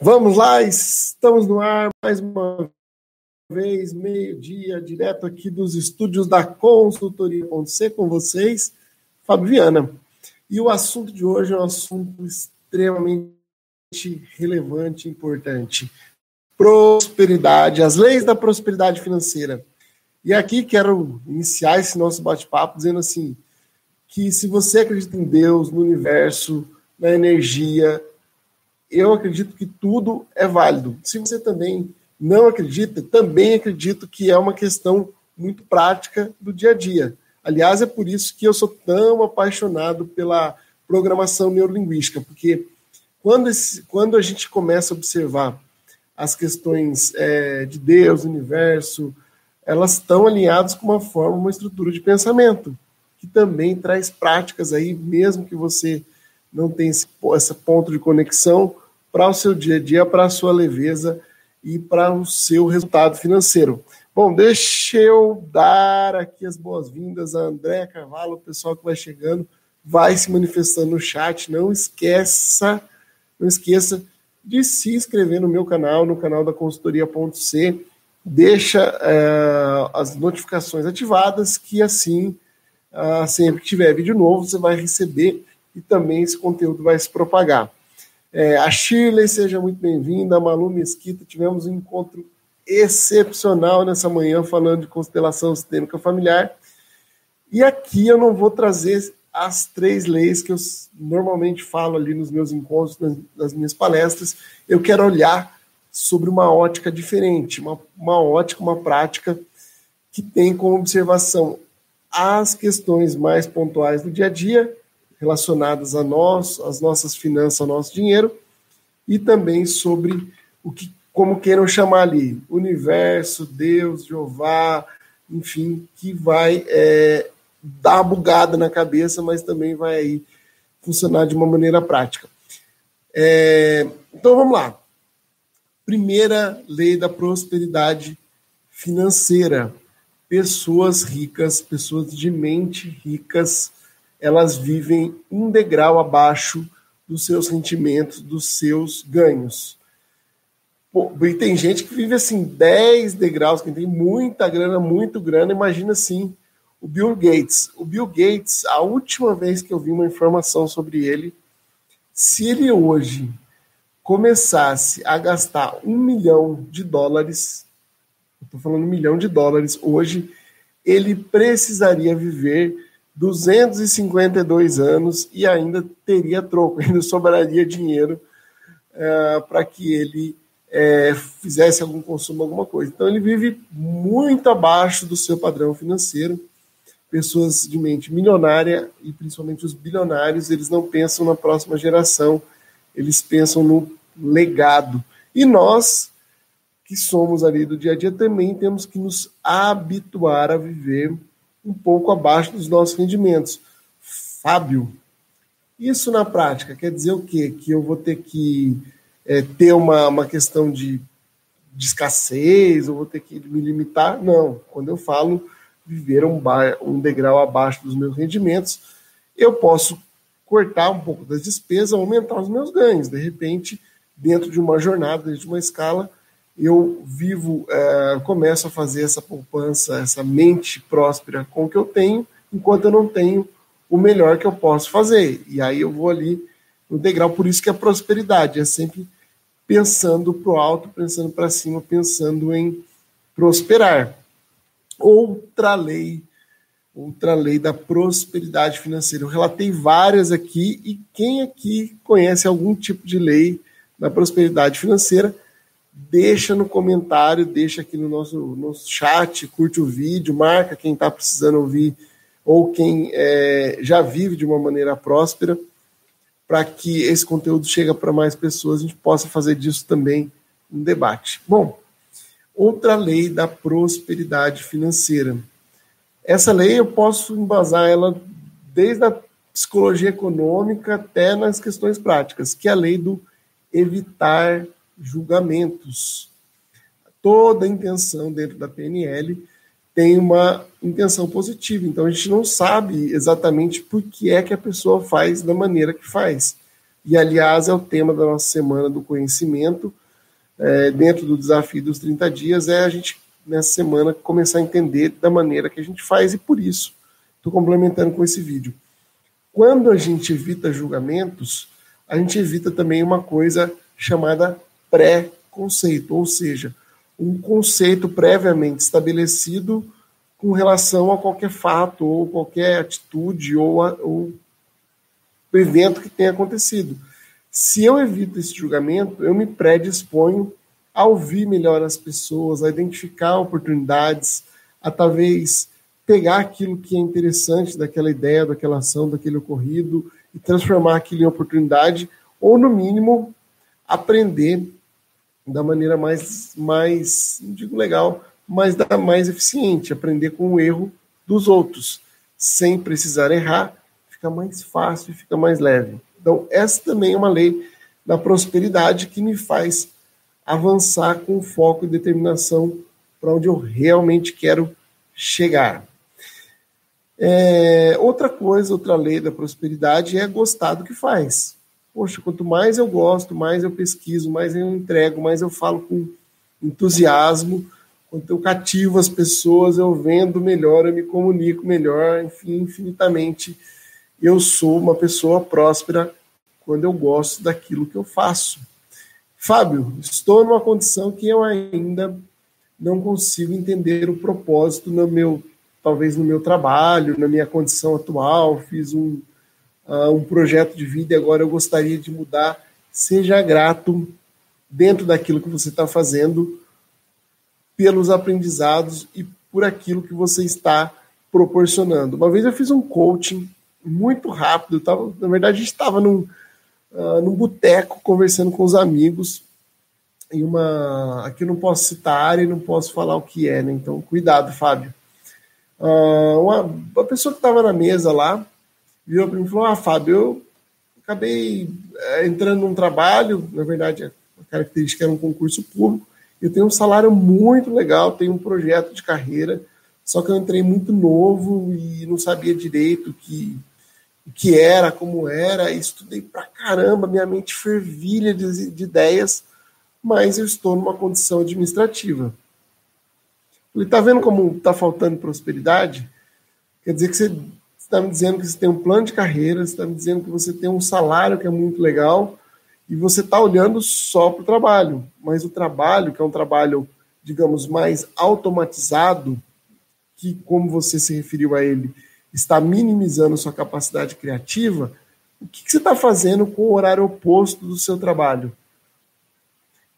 Vamos lá, estamos no ar mais uma vez, meio-dia, direto aqui dos estúdios da Consultoria.c com vocês, Fábio Viana. E o assunto de hoje é um assunto extremamente relevante e importante. Prosperidade, as leis da prosperidade financeira. E aqui quero iniciar esse nosso bate-papo dizendo assim, que se você acredita em Deus, no universo, na energia, eu acredito que tudo é válido. Se você também não acredita, também acredito que é uma questão muito prática do dia a dia. Aliás, é por isso que eu sou tão apaixonado pela programação neurolinguística, porque quando, esse, quando a gente começa a observar as questões é, de Deus, universo, elas estão alinhadas com uma forma, uma estrutura de pensamento, que também traz práticas aí, mesmo que você não tenha esse, esse ponto de conexão para o seu dia a dia, para a sua leveza e para o seu resultado financeiro. Bom, deixa eu dar aqui as boas-vindas a André Carvalho, o pessoal que vai chegando, vai se manifestando no chat. Não esqueça, não esqueça de se inscrever no meu canal, no canal da consultoria.c. Deixa é, as notificações ativadas, que assim, ah, sempre que tiver vídeo novo, você vai receber e também esse conteúdo vai se propagar. É, a Shirley, seja muito bem-vinda. A Malu Mesquita, tivemos um encontro excepcional nessa manhã falando de constelação sistêmica familiar. E aqui eu não vou trazer as três leis que eu normalmente falo ali nos meus encontros, nas, nas minhas palestras. Eu quero olhar sobre uma ótica diferente, uma, uma ótica, uma prática que tem como observação as questões mais pontuais do dia a dia relacionadas a nós, as nossas finanças, ao nosso dinheiro, e também sobre o que, como queiram chamar ali, universo, Deus, Jeová, enfim, que vai é, dar bugada na cabeça, mas também vai aí funcionar de uma maneira prática. É, então vamos lá. Primeira lei da prosperidade financeira. Pessoas ricas, pessoas de mente ricas, elas vivem um degrau abaixo dos seus rendimentos, dos seus ganhos. E tem gente que vive assim 10 degraus, quem tem muita grana, muito grana, imagina assim, o Bill Gates. O Bill Gates, a última vez que eu vi uma informação sobre ele, se ele hoje começasse a gastar um milhão de dólares, estou falando um milhão de dólares hoje, ele precisaria viver 252 anos e ainda teria troco, ainda sobraria dinheiro é, para que ele é, fizesse algum consumo, alguma coisa. Então ele vive muito abaixo do seu padrão financeiro. Pessoas de mente milionária e principalmente os bilionários, eles não pensam na próxima geração, eles pensam no legado. E nós, que somos ali do dia a dia, também temos que nos habituar a viver um pouco abaixo dos nossos rendimentos. Fábio, isso na prática quer dizer o quê? Que eu vou ter que é, ter uma, uma questão de, de escassez, ou vou ter que me limitar? Não. Quando eu falo viver um, um degrau abaixo dos meus rendimentos, eu posso cortar um pouco das despesas, aumentar os meus ganhos. De repente, dentro de uma jornada, dentro de uma escala, eu vivo, é, começo a fazer essa poupança, essa mente próspera com o que eu tenho, enquanto eu não tenho o melhor que eu posso fazer. E aí eu vou ali no degrau, por isso que a prosperidade é sempre pensando para o alto, pensando para cima, pensando em prosperar. Outra lei, outra lei da prosperidade financeira. Eu relatei várias aqui, e quem aqui conhece algum tipo de lei da prosperidade financeira, deixa no comentário, deixa aqui no nosso, nosso chat, curte o vídeo, marca quem está precisando ouvir ou quem é, já vive de uma maneira próspera, para que esse conteúdo chegue para mais pessoas, a gente possa fazer disso também um debate. Bom, outra lei da prosperidade financeira. Essa lei eu posso embasar ela desde a psicologia econômica até nas questões práticas, que é a lei do evitar julgamentos. Toda intenção dentro da PNL tem uma intenção positiva, então a gente não sabe exatamente por que é que a pessoa faz da maneira que faz. E, aliás, é o tema da nossa semana do conhecimento, é, dentro do desafio dos 30 dias, é a gente, nessa semana, começar a entender da maneira que a gente faz, e por isso, estou complementando com esse vídeo. Quando a gente evita julgamentos, a gente evita também uma coisa chamada pré-conceito, ou seja, um conceito previamente estabelecido com relação a qualquer fato, ou qualquer atitude, ou, a, ou evento que tenha acontecido. Se eu evito esse julgamento, eu me predisponho a ouvir melhor as pessoas, a identificar oportunidades, a talvez pegar aquilo que é interessante daquela ideia, daquela ação, daquele ocorrido e transformar aquilo em oportunidade, ou no mínimo aprender da maneira mais, mais não digo legal, mas da mais eficiente, aprender com o erro dos outros, sem precisar errar, fica mais fácil, fica mais leve. Então, essa também é uma lei da prosperidade que me faz avançar com foco e determinação para onde eu realmente quero chegar. É, outra coisa, outra lei da prosperidade é gostar do que faz. Poxa, quanto mais eu gosto, mais eu pesquiso, mais eu entrego, mais eu falo com entusiasmo, quanto eu cativo as pessoas, eu vendo melhor, eu me comunico melhor, enfim, infinitamente eu sou uma pessoa próspera quando eu gosto daquilo que eu faço. Fábio, estou numa condição que eu ainda não consigo entender o propósito no meu, talvez no meu trabalho, na minha condição atual. Fiz um, uh, um projeto de vida e agora eu gostaria de mudar. Seja grato dentro daquilo que você está fazendo, pelos aprendizados e por aquilo que você está proporcionando. Uma vez eu fiz um coaching muito rápido, tava, na verdade a gente estava num, uh, num boteco conversando com os amigos. E uma. Aqui eu não posso citar e não posso falar o que é, né? Então, cuidado, Fábio. Uh, uma, uma pessoa que estava na mesa lá virou para mim e falou: Ah, Fábio, eu acabei é, entrando num trabalho, na verdade, a característica era um concurso público. Eu tenho um salário muito legal, tenho um projeto de carreira, só que eu entrei muito novo e não sabia direito que o que era, como era, estudei pra caramba, minha mente fervilha de, de ideias, mas eu estou numa condição administrativa. Ele está vendo como está faltando prosperidade? Quer dizer que você está me dizendo que você tem um plano de carreira, você está me dizendo que você tem um salário que é muito legal, e você está olhando só para o trabalho. Mas o trabalho, que é um trabalho, digamos, mais automatizado, que, como você se referiu a ele, está minimizando sua capacidade criativa, o que, que você está fazendo com o horário oposto do seu trabalho?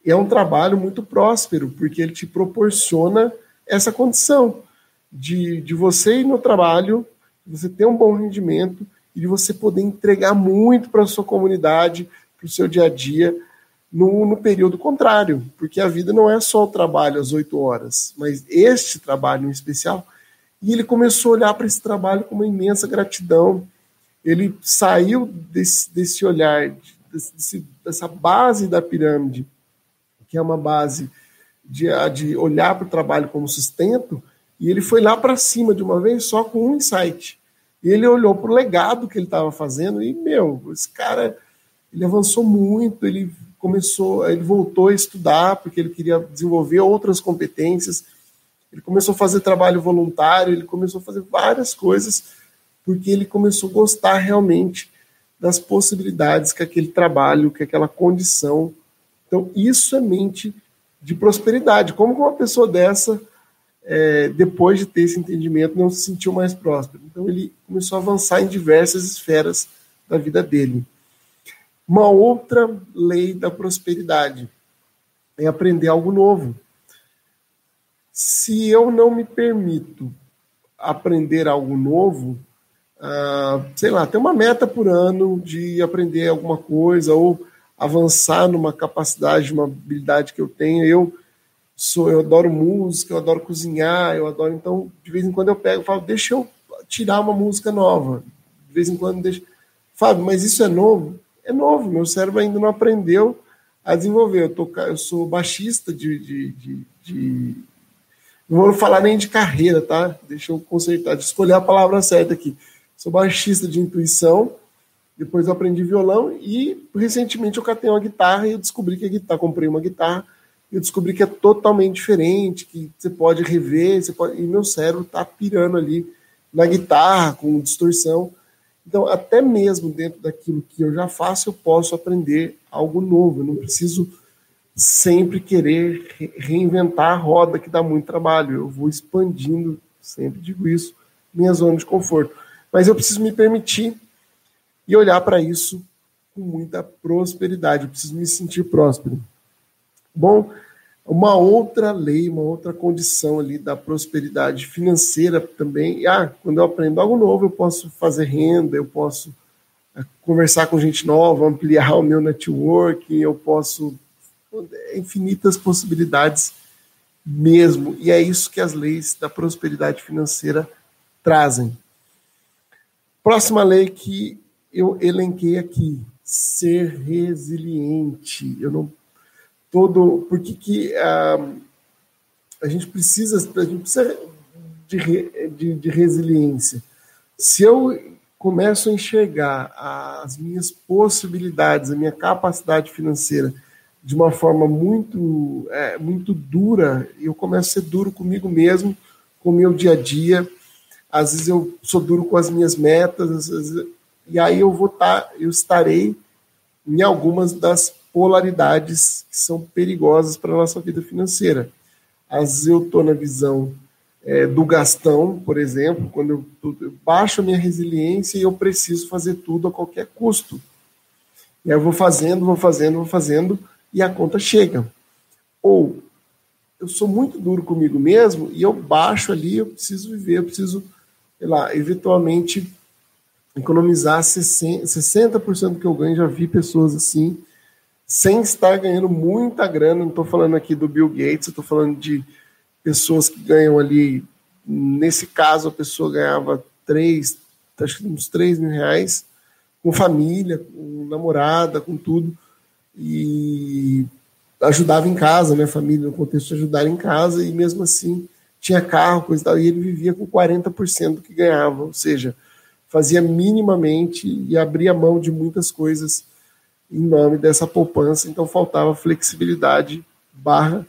É um trabalho muito próspero, porque ele te proporciona essa condição de, de você ir no trabalho, de você ter um bom rendimento e de você poder entregar muito para a sua comunidade, para o seu dia a dia, no, no, período contrário, porque a vida não é só o trabalho às oito horas, mas este trabalho em especial e ele começou a olhar para esse trabalho com uma imensa gratidão. Ele saiu desse, desse olhar, desse, dessa base da pirâmide, que é uma base de, de olhar para o trabalho como sustento, e ele foi lá para cima de uma vez só com um insight. E ele olhou para o legado que ele estava fazendo e, meu, esse cara, ele avançou muito, ele começou, ele voltou a estudar porque ele queria desenvolver outras competências ele começou a fazer trabalho voluntário, ele começou a fazer várias coisas, porque ele começou a gostar realmente das possibilidades que aquele trabalho, que aquela condição. Então, isso é mente de prosperidade. Como uma pessoa dessa, é, depois de ter esse entendimento, não se sentiu mais próspero? Então, ele começou a avançar em diversas esferas da vida dele. Uma outra lei da prosperidade é aprender algo novo se eu não me permito aprender algo novo, uh, sei lá, ter uma meta por ano de aprender alguma coisa ou avançar numa capacidade, uma habilidade que eu tenho, eu sou, eu adoro música, eu adoro cozinhar, eu adoro, então, de vez em quando eu pego e falo, deixa eu tirar uma música nova. De vez em quando deixa. Fábio, mas isso é novo? É novo, meu cérebro ainda não aprendeu a desenvolver. Eu, tô, eu sou baixista de, de, de, de não vou falar nem de carreira, tá? Deixa eu consertar, de escolher a palavra certa aqui. Sou baixista de intuição Depois eu aprendi violão e recentemente eu catei uma guitarra e eu descobri que a guitarra, comprei uma guitarra eu descobri que é totalmente diferente, que você pode rever, você pode, e meu cérebro tá pirando ali na guitarra com distorção. Então, até mesmo dentro daquilo que eu já faço, eu posso aprender algo novo. Eu não preciso sempre querer reinventar a roda, que dá muito trabalho. Eu vou expandindo, sempre digo isso, minha zona de conforto. Mas eu preciso me permitir e olhar para isso com muita prosperidade. Eu preciso me sentir próspero. Bom, uma outra lei, uma outra condição ali da prosperidade financeira também. Ah, quando eu aprendo algo novo, eu posso fazer renda, eu posso eh, conversar com gente nova, ampliar o meu networking, eu posso infinitas possibilidades mesmo. E é isso que as leis da prosperidade financeira trazem. Próxima lei que eu elenquei aqui, ser resiliente. Eu não todo porque que uh, a gente precisa a gente precisa de, de, de resiliência. Se eu começo a enxergar as minhas possibilidades, a minha capacidade financeira de uma forma muito é, muito dura, eu começo a ser duro comigo mesmo, com o meu dia a dia. Às vezes eu sou duro com as minhas metas, vezes, e aí eu vou estar, tá, eu estarei em algumas das polaridades que são perigosas para a nossa vida financeira. Às vezes eu estou na visão é, do gastão, por exemplo, quando eu, eu, baixo a minha resiliência e eu preciso fazer tudo a qualquer custo. E aí eu vou fazendo, vou fazendo, vou fazendo, e a conta chega. Ou eu sou muito duro comigo mesmo e eu baixo ali, eu preciso viver, eu preciso, sei lá, eventualmente economizar 60% do que eu ganho. Já vi pessoas assim, sem estar ganhando muita grana. Não estou falando aqui do Bill Gates, estou falando de pessoas que ganham ali. Nesse caso, a pessoa ganhava três, acho que uns 3 mil reais, com família, com namorada, com tudo. E ajudava em casa, minha família, no contexto de ajudar em casa, e mesmo assim tinha carro, coisa e tal, e ele vivia com 40% do que ganhava, ou seja, fazia minimamente e abria mão de muitas coisas em nome dessa poupança, então faltava flexibilidade barra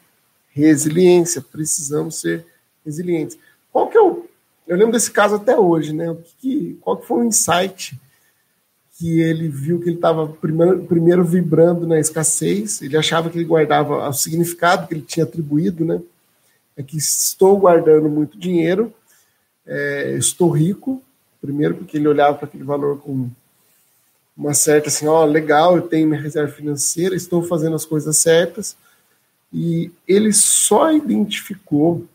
resiliência, precisamos ser resilientes. Qual que é o... Eu lembro desse caso até hoje, né? O que, qual que foi o insight que ele viu que ele estava primeiro, primeiro vibrando na escassez, ele achava que ele guardava o significado que ele tinha atribuído, né? É que estou guardando muito dinheiro, é, estou rico, Primeiro, porque ele olhava para aquele valor com uma certa assim, ó, legal, eu tenho minha reserva financeira, estou fazendo as coisas certas. E ele só identificou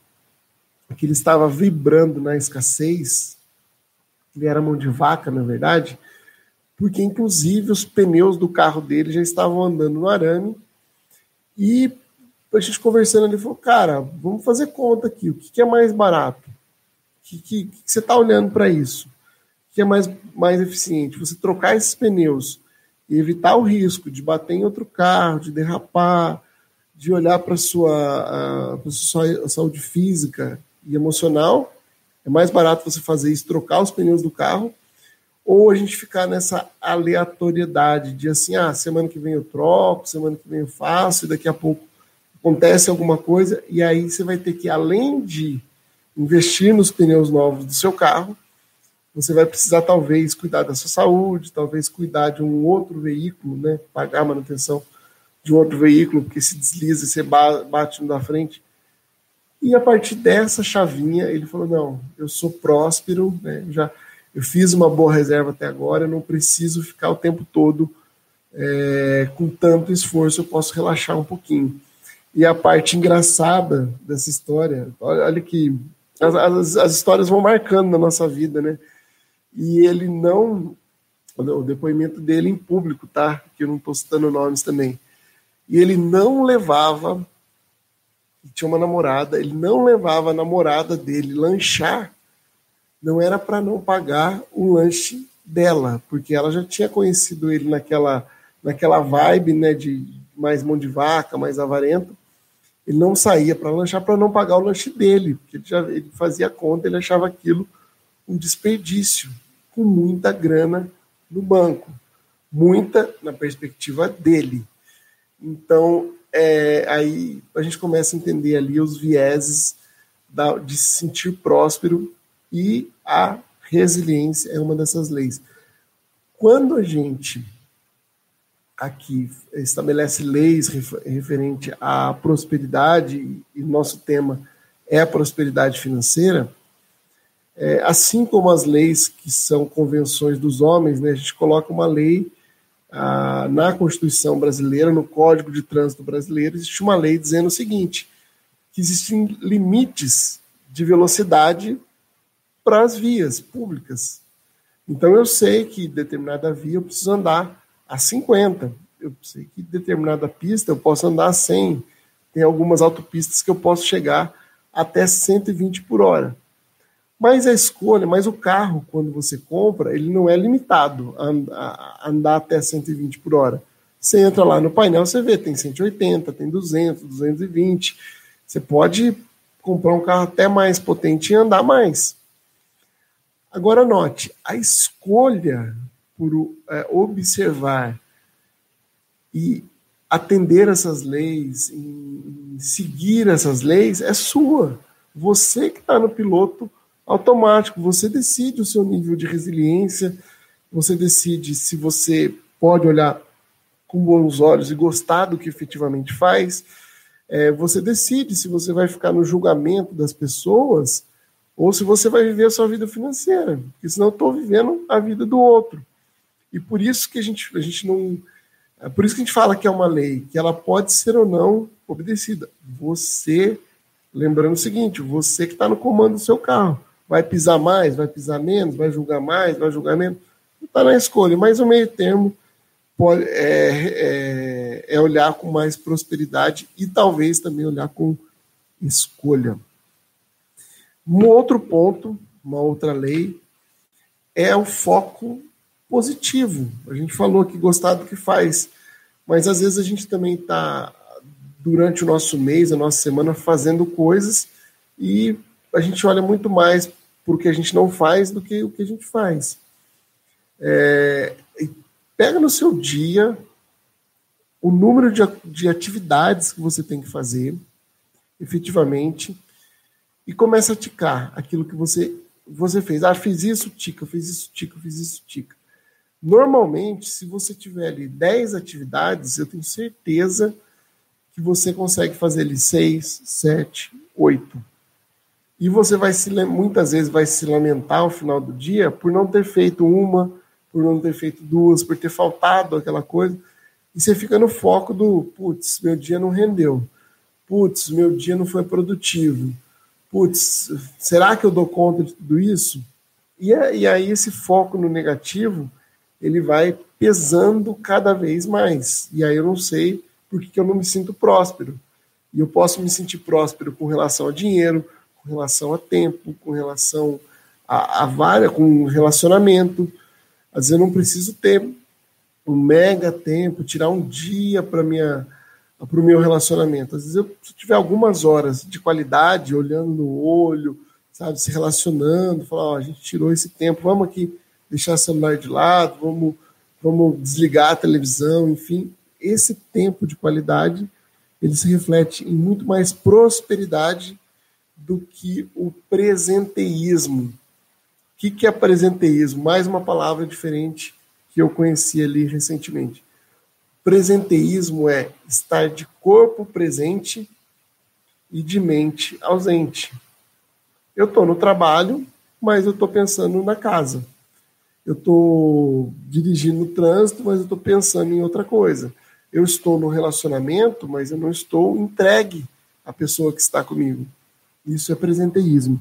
que ele estava vibrando na escassez, ele era mão de vaca, na verdade, porque inclusive os pneus do carro dele já estavam andando no arame. E a gente conversando, ele falou: Cara, vamos fazer conta aqui, o que, que é mais barato? O que, que, que você está olhando para isso? Que é mais, mais eficiente? Você trocar esses pneus e evitar o risco de bater em outro carro, de derrapar, de olhar para a sua, sua saúde física e emocional. É mais barato você fazer isso, trocar os pneus do carro, ou a gente ficar nessa aleatoriedade de assim, ah, semana que vem eu troco, semana que vem eu faço, e daqui a pouco acontece alguma coisa, e aí você vai ter que, além de investir nos pneus novos do seu carro, você vai precisar talvez cuidar da sua saúde, talvez cuidar de um outro veículo, né? Pagar a manutenção de um outro veículo, porque se desliza e você bate no da frente. E a partir dessa chavinha, ele falou: não, eu sou próspero, né? já eu fiz uma boa reserva até agora, eu não preciso ficar o tempo todo é, com tanto esforço, eu posso relaxar um pouquinho. E a parte engraçada dessa história, olha, olha que as, as, as histórias vão marcando na nossa vida, né? E ele não. O depoimento dele em público, tá? Que eu não estou citando nomes também. E ele não levava. Tinha uma namorada, ele não levava a namorada dele lanchar. Não era para não pagar o lanche dela, porque ela já tinha conhecido ele naquela, naquela vibe, né, de mais mão de vaca, mais avarento. Ele não saía para lanchar para não pagar o lanche dele, porque ele já ele fazia conta, ele achava aquilo um desperdício com muita grana no banco. muita na perspectiva dele. Então, é, aí a gente começa a entender ali os vieses da, de se sentir próspero e a resiliência é uma dessas leis. Quando a gente aqui estabelece leis referente à prosperidade, e nosso tema é a prosperidade financeira, é, assim como as leis que são convenções dos homens, né, a gente coloca uma lei ah, na Constituição brasileira, no Código de Trânsito brasileiro, existe uma lei dizendo o seguinte: que existem limites de velocidade para as vias públicas. Então eu sei que determinada via eu preciso andar a 50. Eu sei que determinada pista eu posso andar a 100. Tem algumas autopistas que eu posso chegar até 120 por hora. Mas a escolha, mas o carro, quando você compra, ele não é limitado a, andar até 120 por hora. Você entra lá no painel, você vê, tem 180, tem 200, 220. Você pode comprar um carro até mais potente e andar mais. Agora, note, a escolha por é, observar e atender essas leis, em seguir essas leis, é sua. Você que está no piloto automático, você decide o seu nível de resiliência, você decide se você pode olhar com bons olhos e gostar do que efetivamente faz, é, você decide se você vai ficar no julgamento das pessoas ou se você vai viver a sua vida financeira, porque senão eu estou vivendo a vida do outro. E por isso que a gente, a gente não. É por isso que a gente fala que é uma lei, que ela pode ser ou não obedecida. Você, lembrando o seguinte, você que está no comando do seu carro, vai pisar mais, vai pisar menos, vai julgar mais, vai julgar menos, está na escolha. Mas o meio termo pode, é, é, é olhar com mais prosperidade e talvez também olhar com escolha. Um outro ponto, uma outra lei, é o foco positivo. A gente falou que gostar do que faz, mas às vezes a gente também está, durante o nosso mês, a nossa semana, fazendo coisas e a gente olha muito mais por que a gente não faz do que o que a gente faz. É, pega no seu dia o número de, de atividades que você tem que fazer, efetivamente, e começa a ticar aquilo que você você fez. Ah, fiz isso, tica, fiz isso, tica, fiz isso, tica. Normalmente, se você tiver ali 10 atividades, eu tenho certeza que você consegue fazer ali 6, 7, 8. E você vai se muitas vezes vai se lamentar ao final do dia por não ter feito uma, por não ter feito duas, por ter faltado aquela coisa. E você fica no foco do, putz, meu dia não rendeu. Putz, meu dia não foi produtivo. Putz, será que eu dou conta de tudo isso? E, aí esse foco no negativo ele vai pesando cada vez mais. E aí eu não sei por que, eu não me sinto próspero. E eu posso me sentir próspero com relação a dinheiro, com relação a tempo, com relação a, a várias, com relacionamento. Às vezes eu não preciso ter um mega tempo, tirar um dia para minha para o meu relacionamento. Às vezes eu se tiver algumas horas de qualidade, olhando no olho, sabe, se relacionando, falar, ó, a gente tirou esse tempo, vamos aqui deixar o celular de lado, vamos, vamos desligar a televisão, enfim. Esse tempo de qualidade ele se reflete em muito mais prosperidade do que o presenteísmo. O que, que é presenteísmo? Mais uma palavra diferente que eu conheci ali recentemente. Presenteísmo é estar de corpo presente e de mente ausente. Eu estou no trabalho, mas eu estou pensando na casa eu estou dirigindo o trânsito, mas eu estou pensando em outra coisa. Eu estou no relacionamento, mas eu não estou entregue à pessoa que está comigo. Isso é presenteísmo.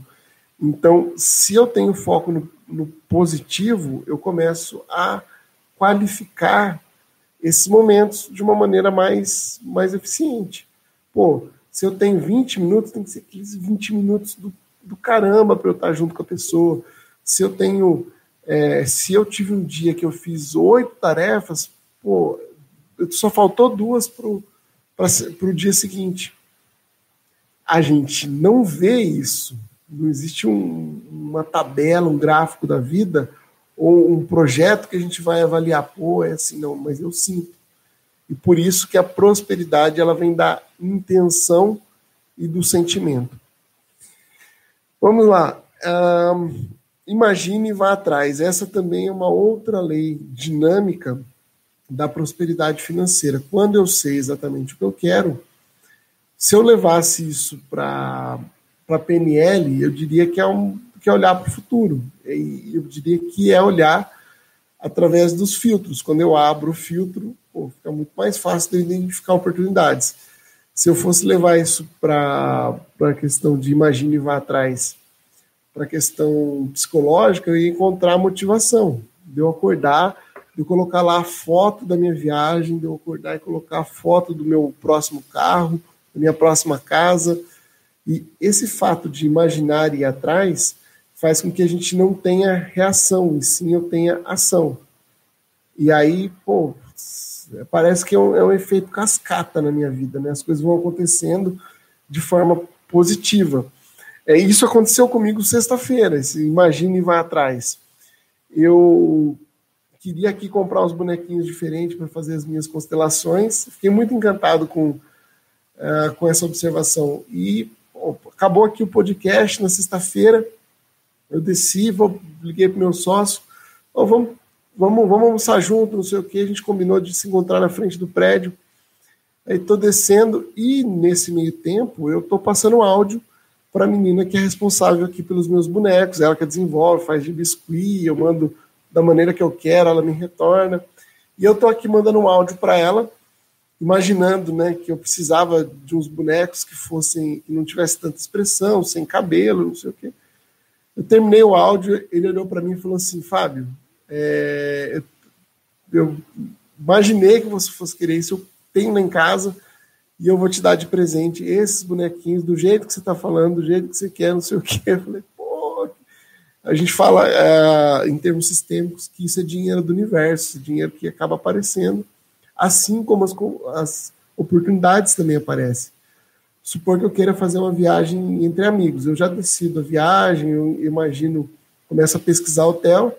Então, se eu tenho foco no, no positivo, eu começo a qualificar esses momentos de uma maneira mais, mais eficiente. Pô, se eu tenho 20 minutos, tem que ser aqueles 20 minutos do, do caramba para eu estar junto com a pessoa. Se eu tenho é, se eu tive um dia que eu fiz oito tarefas, pô, só faltou duas para o dia seguinte. A gente não vê isso. Não existe um, uma tabela, um gráfico da vida ou um projeto que a gente vai avaliar, pô, é assim, não, mas eu sinto. E por isso que a prosperidade ela vem da intenção e do sentimento. Vamos lá. Um, imagine e vá atrás. Essa também é uma outra lei dinâmica da prosperidade financeira. Quando eu sei exatamente o que eu quero, se eu levasse isso para a PNL, eu diria que é, um, que é olhar para o futuro. Eu diria que é olhar através dos filtros. Quando eu abro o filtro, pô, fica muito mais fácil de identificar oportunidades. Se eu fosse levar isso para a questão de imagine e vá atrás, para a questão psicológica, eu ia encontrar motivação. De eu acordar, de eu colocar lá a foto da minha viagem, de eu acordar e colocar a foto do meu próximo carro, minha próxima casa. E esse fato de imaginar e ir atrás faz com que a gente não tenha reação, e sim eu tenha ação. E aí, pô, parece que é um, é um, efeito cascata na minha vida, né? As coisas vão acontecendo de forma positiva. É, isso aconteceu comigo sexta-feira, imagine e vai atrás. Eu queria aqui comprar uns bonequinhos diferentes para fazer as minhas constelações. Fiquei muito encantado com, uh, com essa observação. E acabou aqui o podcast na sexta-feira. Eu desci, vou, liguei para meu sócio. Oh, vamos vamos, vamos almoçar junto, não sei o que. A gente combinou de se encontrar na frente do prédio. Aí tô descendo e nesse meio tempo eu tô passando áudio para a menina que é responsável aqui pelos meus bonecos, ela que desenvolve, faz de biscuit, eu mando da maneira que eu quero, ela me retorna. E eu tô aqui mandando um áudio para ela, imaginando, né, que eu precisava de uns bonecos que fossem que não tivesse tanta expressão, sem cabelo, não sei o quê. Eu terminei o áudio, ele olhou para mim e falou assim: "Fábio, é, eu imaginei que você fosse querer isso, eu tenho lá em casa e eu vou te dar de presente esses bonequinhos do jeito que você está falando, do jeito que você quer, não sei o que. Eu falei, pô, a gente fala é, em termos sistêmicos que isso é dinheiro do universo, dinheiro que acaba aparecendo, assim como as, as oportunidades também aparecem. Supor que eu queira fazer uma viagem entre amigos, eu já decido a viagem, eu imagino, começo a pesquisar hotel,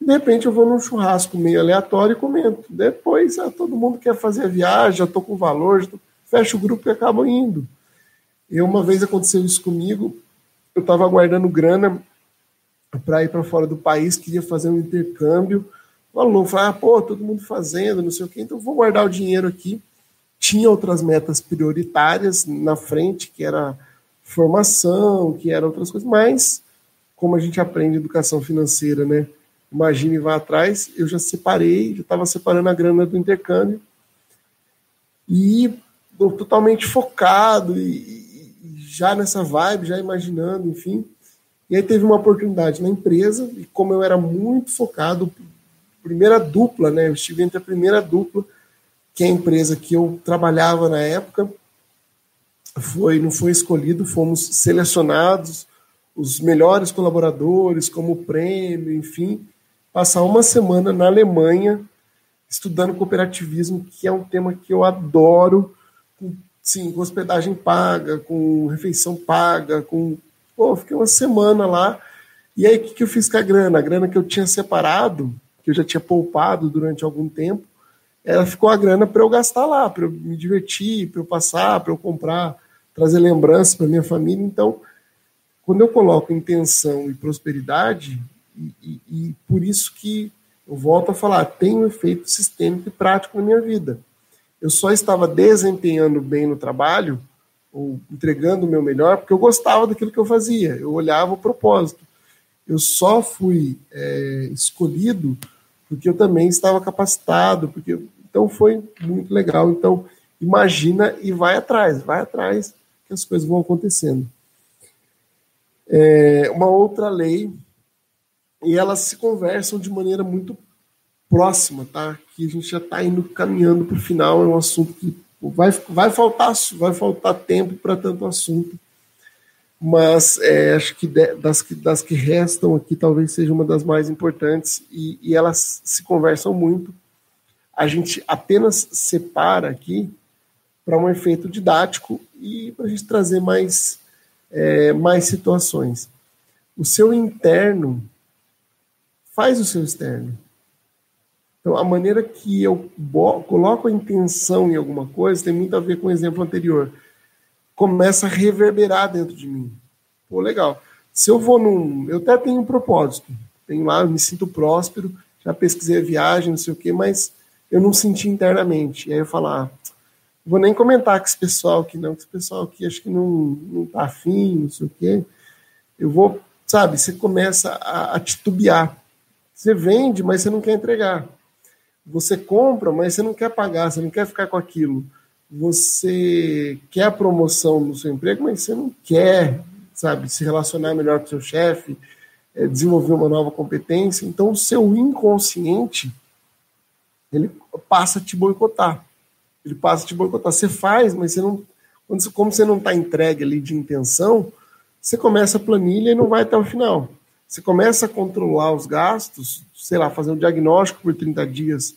de repente eu vou num churrasco meio aleatório e comento. Depois ah, todo mundo quer fazer a viagem, já estou com valor, tô... fecha o grupo e acaba indo. E uma vez aconteceu isso comigo, eu estava guardando grana para ir para fora do país, queria fazer um intercâmbio. O aluno falou, ah, pô, todo mundo fazendo, não sei o quê, então vou guardar o dinheiro aqui. Tinha outras metas prioritárias na frente, que era formação, que era outras coisas, mas como a gente aprende educação financeira, né? Imagine vá atrás, eu já separei, já estava separando a grana do intercâmbio e totalmente focado e, e, já nessa vibe, já imaginando, enfim. E aí teve uma oportunidade na empresa e como eu era muito focado, primeira dupla, né? Eu estive entre a primeira dupla, que é a empresa que eu trabalhava na época, foi não foi escolhido, fomos selecionados os melhores colaboradores como prêmio, enfim passar uma semana na Alemanha estudando cooperativismo, que é um tema que eu adoro, com, sim, com hospedagem paga, com refeição paga, com. Pô, fiquei uma semana lá. E aí, o que, que eu fiz com a grana? A grana que eu tinha separado, que eu já tinha poupado durante algum tempo, ela ficou a grana para eu gastar lá, para eu me divertir, para eu passar, para eu comprar, trazer lembranças para minha família. Então, quando eu coloco intenção e prosperidade, e, e, e por isso que eu volto a falar, tem um efeito sistêmico e prático na minha vida. Eu só estava desempenhando bem no trabalho, ou entregando o meu melhor, porque eu gostava daquilo que eu fazia, eu olhava o propósito. Eu só fui é, escolhido porque eu também estava capacitado, porque então foi muito legal. Então imagina e vai atrás, vai atrás que as coisas vão acontecendo. É, uma outra lei e elas se conversam de maneira muito próxima, tá? Que a gente já está indo caminhando para o final, é um assunto que vai, vai faltar vai faltar tempo para tanto assunto, mas é, acho que das, que das que restam aqui talvez seja uma das mais importantes e, e elas se conversam muito. A gente apenas separa aqui para um efeito didático e para a gente trazer mais, é, mais situações. O seu interno faz o seu externo. Então, a maneira que eu coloco a intenção em alguma coisa tem muito a ver com o exemplo anterior. Começa a reverberar dentro de mim. Pô, legal. Se eu vou num. Eu até tenho um propósito. Tenho lá, eu me sinto próspero, já pesquisei a viagem, não sei o quê, mas eu não senti internamente. E aí eu falo, ah, vou nem comentar com esse pessoal aqui, não, que esse pessoal aqui acho que não, não tá afim, não sei o quê. Eu vou, sabe, você começa a, a titubear. Você vende, mas você não quer entregar. Você compra, mas você não quer pagar, você não quer ficar com aquilo. Você quer promoção no seu emprego, mas você não quer, sabe, se relacionar melhor com seu chefe, é, desenvolver uma nova competência. Então, o seu inconsciente ele passa a te boicotar. Ele passa a te boicotar. Você faz, mas você não, como você não está entregue ali de intenção, você começa a planilha e não vai até o final. Você começa a controlar os gastos, sei lá, fazer um diagnóstico por 30 dias.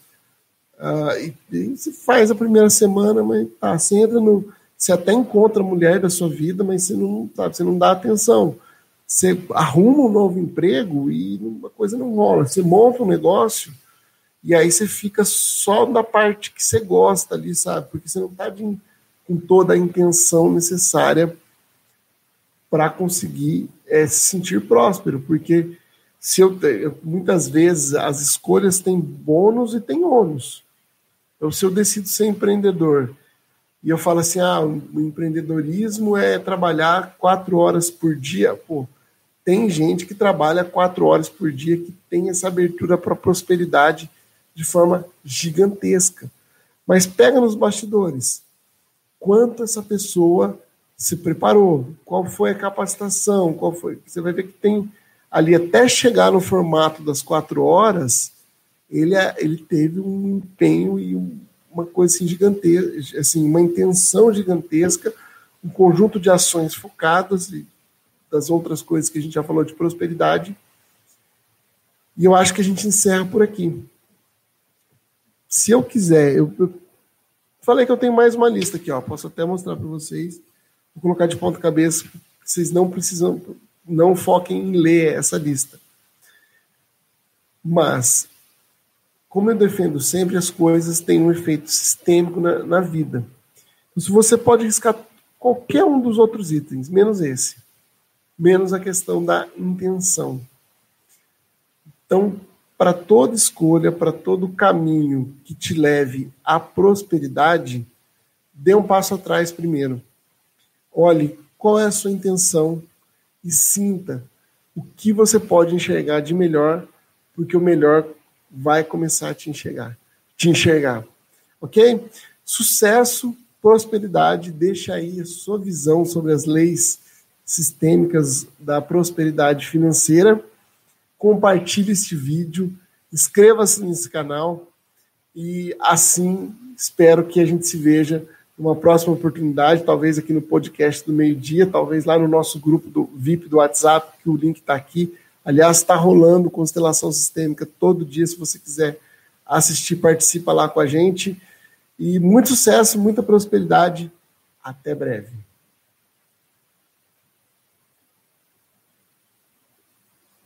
Uh, e, e você faz a primeira semana, mas tá, você entra no. Você até encontra a mulher da sua vida, mas você não, sabe, você não dá atenção. Você arruma um novo emprego e uma coisa não rola. Você monta um negócio e aí você fica só na parte que você gosta ali, sabe? Porque você não está com toda a intenção necessária para conseguir é, se sentir próspero, porque se eu, muitas vezes as escolhas têm bônus e têm ônus. Então, se eu decido ser empreendedor e eu falo assim, ah, o empreendedorismo é trabalhar quatro horas por dia, pô, tem gente que trabalha quatro horas por dia que tem essa abertura para prosperidade de forma gigantesca. Mas pega nos bastidores. Quanto essa pessoa se preparou, qual foi a capacitação, qual foi. Você vai ver que tem ali até chegar no formato das quatro horas, ele, é, ele teve um empenho e uma coisa assim, gigantesca, assim, uma intenção gigantesca, um conjunto de ações focadas e das outras coisas que a gente já falou de prosperidade. E eu acho que a gente encerra por aqui. Se eu quiser, eu, eu falei que eu tenho mais uma lista aqui, ó, posso até mostrar para vocês. Vou colocar de ponta cabeça, vocês não precisam, não foquem em ler essa lista. Mas, como eu defendo sempre, as coisas têm um efeito sistêmico na, na vida. Então, se você pode riscar qualquer um dos outros itens, menos esse, menos a questão da intenção. Então, para toda escolha, para todo caminho que te leve à prosperidade, dê um passo atrás primeiro. Olhe qual é a sua intenção e sinta o que você pode enxergar de melhor, porque o melhor vai começar a te enxergar, te enxergar. OK? Sucesso, prosperidade, deixa aí a sua visão sobre as leis sistêmicas da prosperidade financeira. Compartilhe este vídeo, inscreva-se nesse canal e assim espero que a gente se veja uma próxima oportunidade, talvez aqui no podcast do meio-dia, talvez lá no nosso grupo do VIP do WhatsApp, que o link está aqui. Aliás, está rolando constelação sistêmica todo dia, se você quiser assistir, participa lá com a gente. E muito sucesso, muita prosperidade. Até breve.